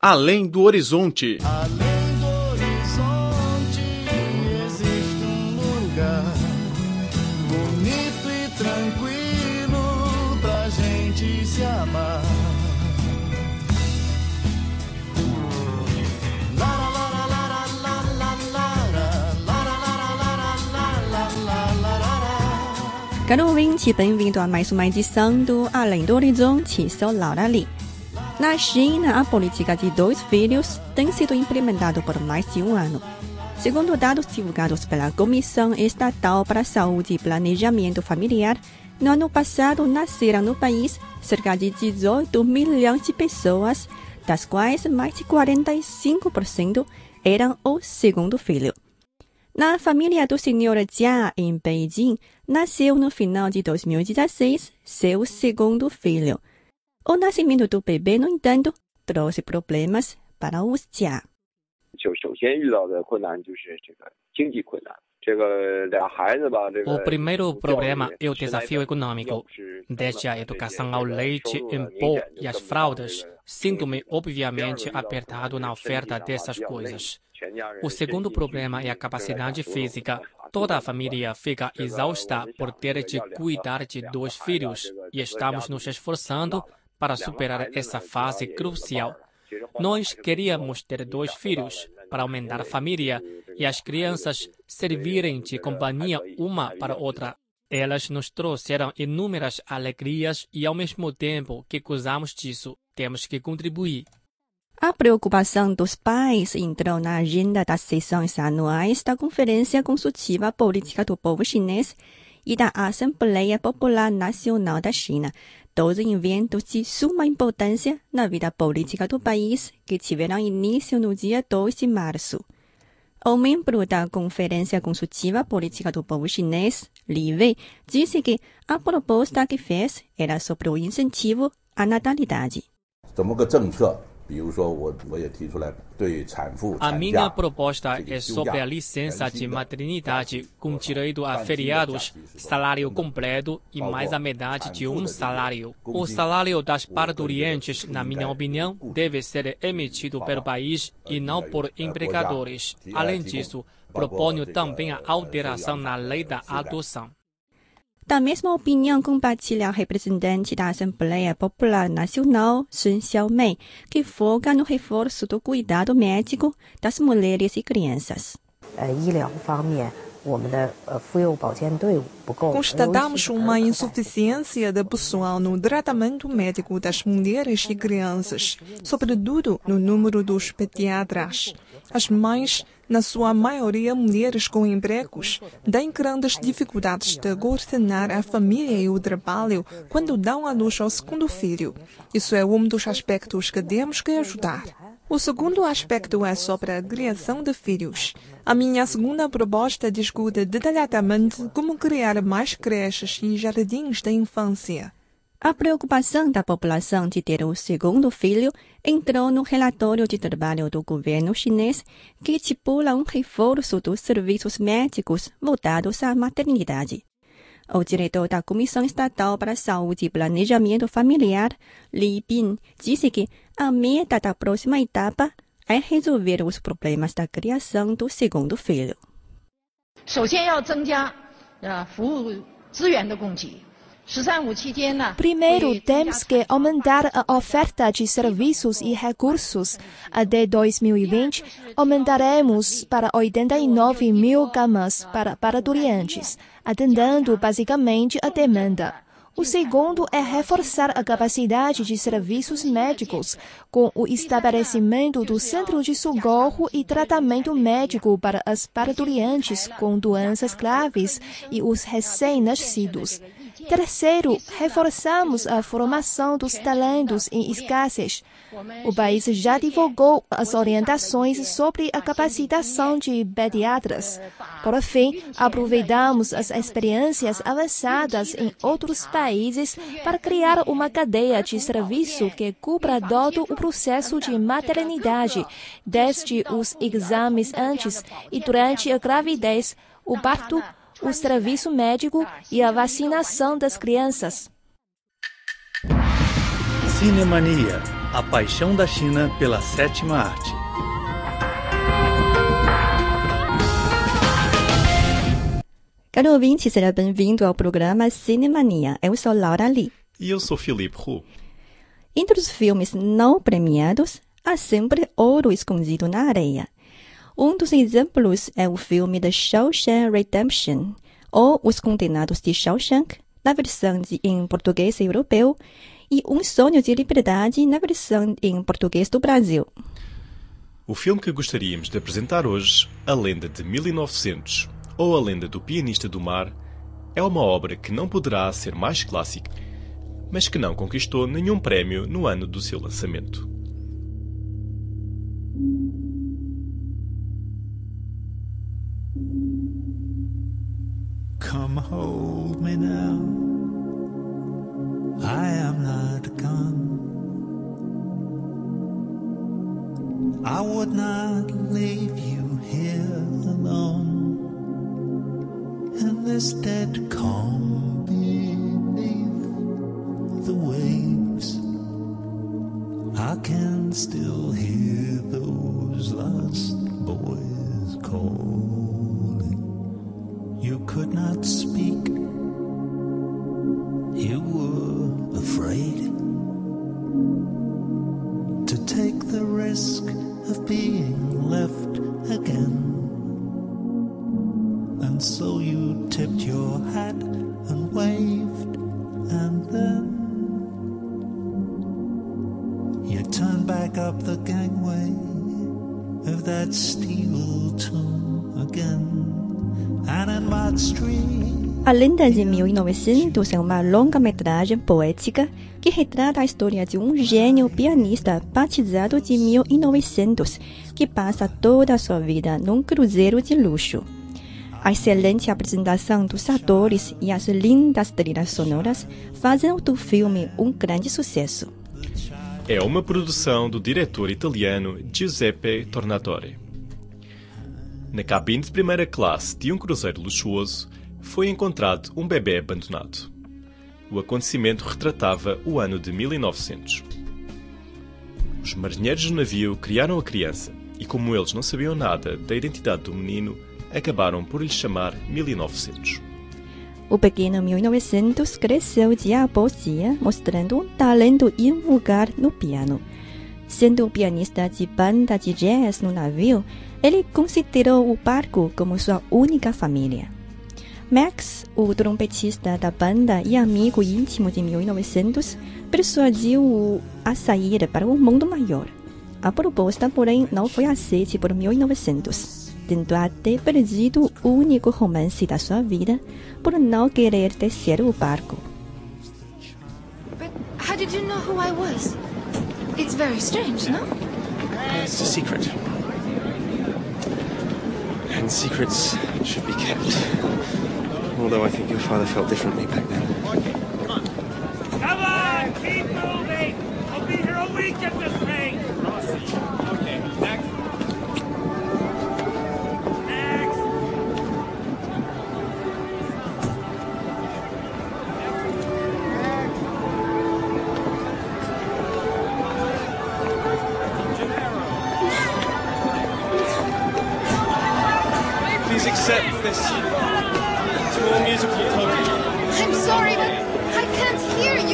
Além do horizonte. Além do horizonte existe um lugar bonito e tranquilo pra gente se amar. Caro ouvinte, bem-vindo a mais uma edição do Além do Horizonte, sou Laura Lee. Na China, a política de dois filhos tem sido implementada por mais de um ano. Segundo dados divulgados pela Comissão Estatal para a Saúde e Planejamento Familiar, no ano passado nasceram no país cerca de 18 milhões de pessoas, das quais mais de 45% eram o segundo filho. Na família do Sr. Jia, em Beijing, nasceu no final de 2016 seu segundo filho. O nascimento do bebê, no entanto, trouxe problemas para os Jia. O primeiro problema é o desafio econômico. Desde a educação ao leite em pó e as fraldas, sinto-me obviamente apertado na oferta dessas coisas. O segundo problema é a capacidade física. Toda a família fica exausta por ter de cuidar de dois filhos e estamos nos esforçando para superar essa fase crucial. Nós queríamos ter dois filhos para aumentar a família e as crianças servirem de companhia uma para outra. Elas nos trouxeram inúmeras alegrias e, ao mesmo tempo que gozamos disso, temos que contribuir. A preocupação dos pais entrou na agenda das sessões anuais da Conferência Consultiva Política do Povo Chinês e da Assembleia Popular Nacional da China, dois eventos de suma importância na vida política do país que tiveram início no dia 2 de março. O membro da Conferência Consultiva Política do Povo Chinês, Li Wei, disse que a proposta que fez era sobre o incentivo à natalidade. 怎么个政策？ a minha proposta é sobre a licença de maternidade com direito a feriados, salário completo e mais a metade de um salário. O salário das parturientes, na minha opinião, deve ser emitido pelo país e não por empregadores. Além disso, proponho também a alteração na lei da adoção. Da mesma opinião compartilha o representante da Assembleia Popular Nacional, Sun Xiaomei, que foca no reforço do cuidado médico das mulheres e crianças. Constatamos uma insuficiência de pessoal no tratamento médico das mulheres e crianças, sobretudo no número dos pediatras. As mães na sua maioria mulheres com empregos, têm grandes dificuldades de coordenar a família e o trabalho quando dão à luz ao segundo filho. Isso é um dos aspectos que temos que ajudar. O segundo aspecto é sobre a criação de filhos. A minha segunda proposta discute detalhadamente como criar mais creches e jardins de infância. A preocupação da população de ter o segundo filho entrou no relatório de trabalho do governo chinês, que estipula um reforço dos serviços médicos voltados à maternidade. O diretor da Comissão Estatal para a Saúde e Planejamento Familiar, Li Bin, disse que a meta da próxima etapa é resolver os problemas da criação do segundo filho. 首先要增加呃服务资源的供给。“十三五”期间呢， Primeiro, temos que aumentar a oferta de serviços e recursos. Até 2020, aumentaremos para 89 mil camas para parturientes, atendendo basicamente a demanda. O segundo é reforçar a capacidade de serviços médicos, com o estabelecimento do Centro de Socorro e Tratamento Médico para as parturientes com doenças graves e os recém-nascidos. Terceiro, reforçamos a formação dos talentos em escassez. O país já divulgou as orientações sobre a capacitação de pediatras. Por fim, aproveitamos as experiências avançadas em outros países para criar uma cadeia de serviço que cubra todo o processo de maternidade, desde os exames antes e durante a gravidez, o parto, o serviço médico e a vacinação das crianças. Cinemania. A paixão da China pela sétima arte. Caro ouvinte, seja bem-vindo ao programa Cinemania. Eu sou Laura Lee. E eu sou Felipe Hu. Entre os filmes não premiados, há sempre ouro escondido na areia. Um dos exemplos é o filme The Shawshank Redemption, ou Os Condenados de Shawshank, na versão de, em português europeu, e Um Sonho de Liberdade, na versão em português do Brasil. O filme que gostaríamos de apresentar hoje, A Lenda de 1900, ou A Lenda do Pianista do Mar, é uma obra que não poderá ser mais clássica, mas que não conquistou nenhum prémio no ano do seu lançamento. In this dead calm beneath the waves. I can still hear those lost boys calling. You could not speak. So you tipped your hat and waved, and then you turned back up the gangway of that steel tomb again. And in Street. A Lenda de 1900 é uma longa-metragem poética que retrata a história de um gênio pianista batizado de 1900 que passa toda a sua vida num cruzeiro de luxo. A excelente apresentação dos atores e as lindas trilhas sonoras fazem do filme um grande sucesso. É uma produção do diretor italiano Giuseppe Tornatore. Na cabine de primeira classe de um cruzeiro luxuoso foi encontrado um bebê abandonado. O acontecimento retratava o ano de 1900. Os marinheiros do navio criaram a criança e, como eles não sabiam nada da identidade do menino, acabaram por lhe chamar 1900. O pequeno 1900 cresceu dia após dia, mostrando um talento invulgar no piano. Sendo pianista de banda de jazz no navio, ele considerou o barco como sua única família. Max, o trompetista da banda e amigo íntimo de 1900, persuadiu-o a sair para o mundo maior. A proposta, porém, não foi aceita por 1900, tendo até perdido o único romance da sua vida por não querer descer o barco. But how did you know who I was? It's very strange, no? It's a secret. And secrets should be kept. Although I think your father felt differently back then. Come on, keep moving. I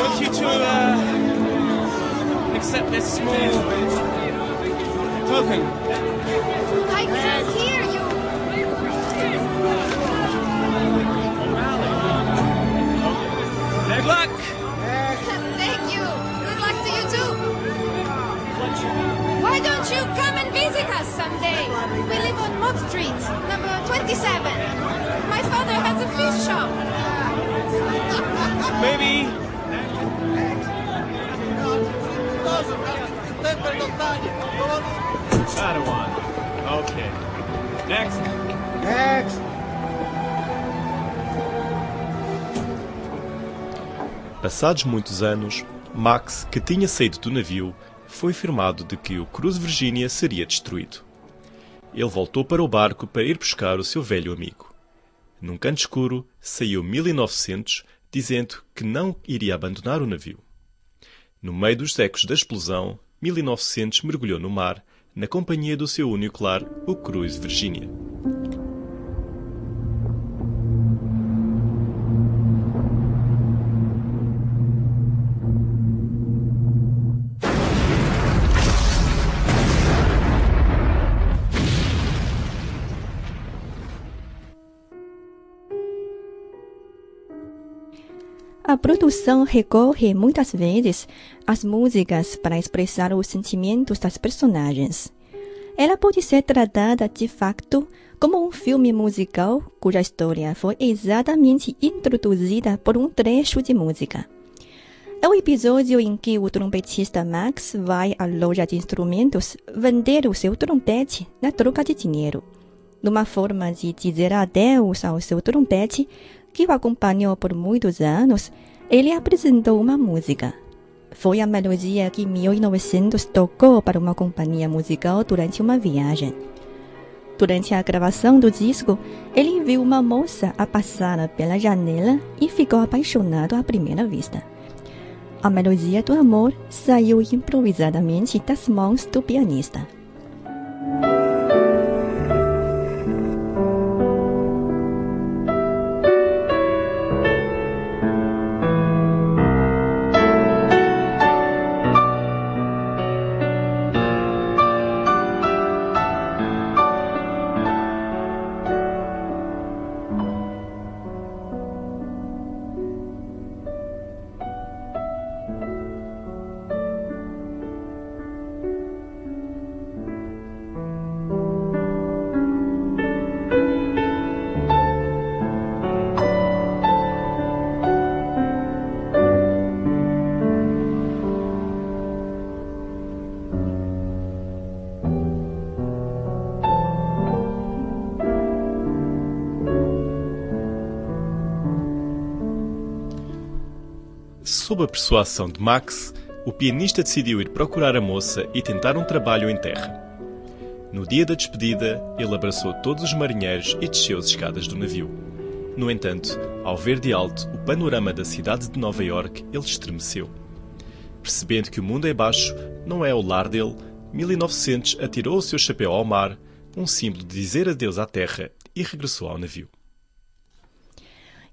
want you to uh, accept this small token. I can't hear you. Good luck. Thank you. Good luck to you too. Why don't you come and visit us someday? We live on Mott Street, number 27. My father has a fish shop. Maybe. Padawan. Okay. Next. Next. Passados muitos anos, Max, que tinha saído do navio, foi informado de que o Cruz Virginia seria destruído. Ele voltou para o barco para ir buscar o seu velho amigo. Num canto escuro, saiu 1900, dizendo que não iria abandonar o navio. No meio dos ecos da explosão, 1900 mergulhou no mar, na companhia do seu único lar, o Cruise Virginia. A produção recorre muitas vezes às músicas para expressar os sentimentos das personagens. Ela pode ser tratada de facto como um filme musical cuja história foi exatamente introduzida por um trecho de música. É o episódio em que o trompetista Max vai à loja de instrumentos vender o seu trompete na troca de dinheiro. Numa forma de dizer adeus ao seu trompete, que o acompanhou por muitos anos, ele apresentou uma música. Foi a melodia que 1900 tocou para uma companhia musical durante uma viagem. Durante a gravação do disco, ele viu uma moça a passar pela janela e ficou apaixonado à primeira vista. A melodia do amor saiu improvisadamente das mãos do pianista. Sob a persuasão de Max, o pianista decidiu ir procurar a moça e tentar um trabalho em terra. No dia da despedida, ele abraçou todos os marinheiros e desceu as escadas do navio. No entanto, ao ver de alto o panorama da cidade de Nova York, ele estremeceu. Percebendo que o mundo é baixo, não é o lar dele, 1900 atirou o seu chapéu ao mar, um símbolo de dizer adeus à terra, e regressou ao navio.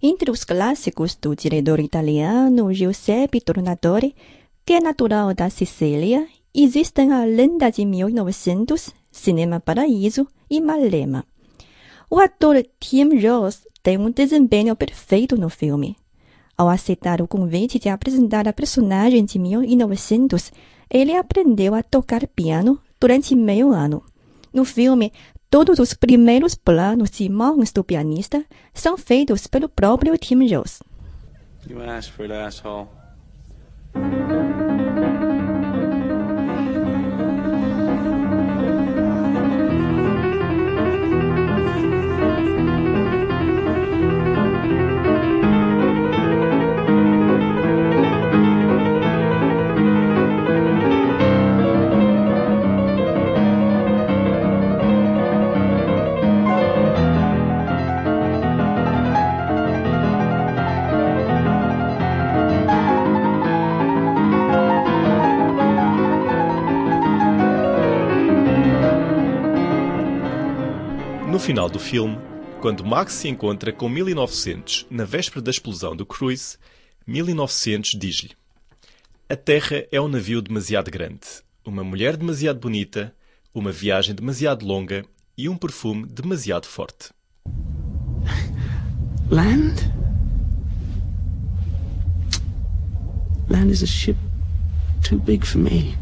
Entre os clássicos do diretor italiano Giuseppe Tornatore, que é natural da Sicília, existem a Lenda de 1900, Cinema Paraíso e Malema. O ator Tim Ross tem um desempenho perfeito no filme. Ao aceitar o convite de apresentar a personagem de 1900, ele aprendeu a tocar piano durante meio ano. No filme, Todos os primeiros planos de mãos do pianista são feitos pelo próprio Tim Jones. You asked for it, asshole. Final do filme, quando Max se encontra com 1900 na véspera da explosão do Cruise, 1900 diz-lhe: A Terra é um navio demasiado grande, uma mulher demasiado bonita, uma viagem demasiado longa e um perfume demasiado forte. Land? Land is a ship too big for me.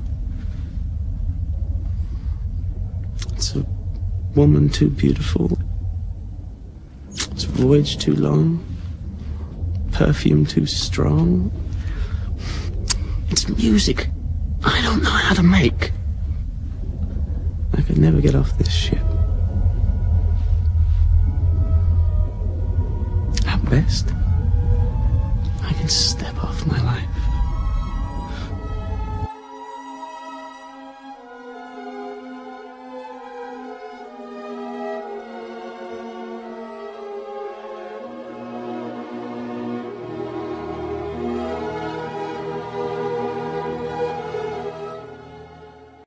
It's a woman too beautiful. It's voyage too long. Perfume too strong. It's music I don't know how to make. I could never get off this ship. At best, I can step off my life.